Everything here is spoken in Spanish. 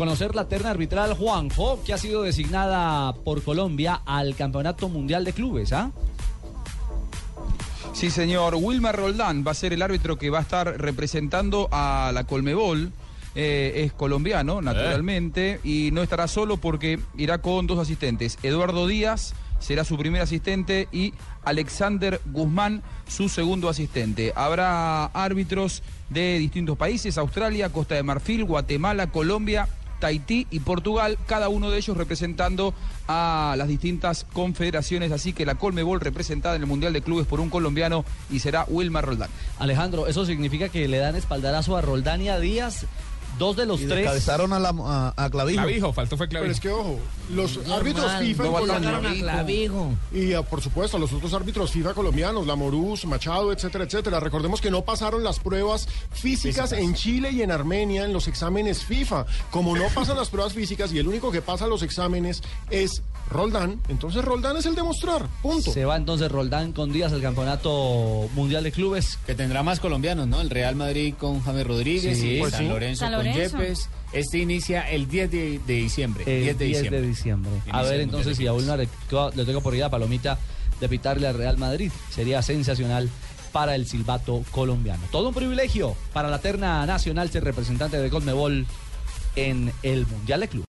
Conocer la terna arbitral Juanjo, que ha sido designada por Colombia al Campeonato Mundial de Clubes, ¿ah? Sí, señor. Wilmar Roldán va a ser el árbitro que va a estar representando a la Colmebol. Eh, es colombiano, naturalmente, y no estará solo porque irá con dos asistentes. Eduardo Díaz será su primer asistente y Alexander Guzmán su segundo asistente. Habrá árbitros de distintos países, Australia, Costa de Marfil, Guatemala, Colombia, Tahití y Portugal, cada uno de ellos representando a las distintas confederaciones, así que la Colmebol representada en el Mundial de Clubes por un colombiano y será Wilmar Roldán. Alejandro, ¿eso significa que le dan espaldarazo a Roldán y a Díaz? Dos de los Y tres. descabezaron a, la, a, a Clavijo. Clavijo, faltó fue Pero Clavijo. es que, ojo, los árbitros FIFA en no va a Colombia estar y, ah, por supuesto, los otros árbitros FIFA colombianos, Lamorús, Machado, etcétera, etcétera. Recordemos que no pasaron las pruebas físicas en Chile y en Armenia en los exámenes FIFA. Como no pasan las pruebas físicas y el único que pasa los exámenes es Roldán, entonces Roldán es el demostrar. Punto. Se va entonces Roldán con Díaz al Campeonato Mundial de Clubes. Que tendrá más colombianos, ¿no? El Real Madrid con James Rodríguez Sí, y pues San sí. Lorenzo San con Lorenzo. Yepes. Este inicia el 10 de, de diciembre. El 10 de diciembre. diciembre. A ver entonces si a de le, toca- toca por ir a Palomita de pitarle al Real Madrid. Sería sensacional para el silbato colombiano. Todo un privilegio para la terna nacional ser representante de Conmebol en el Mundial de Clubes.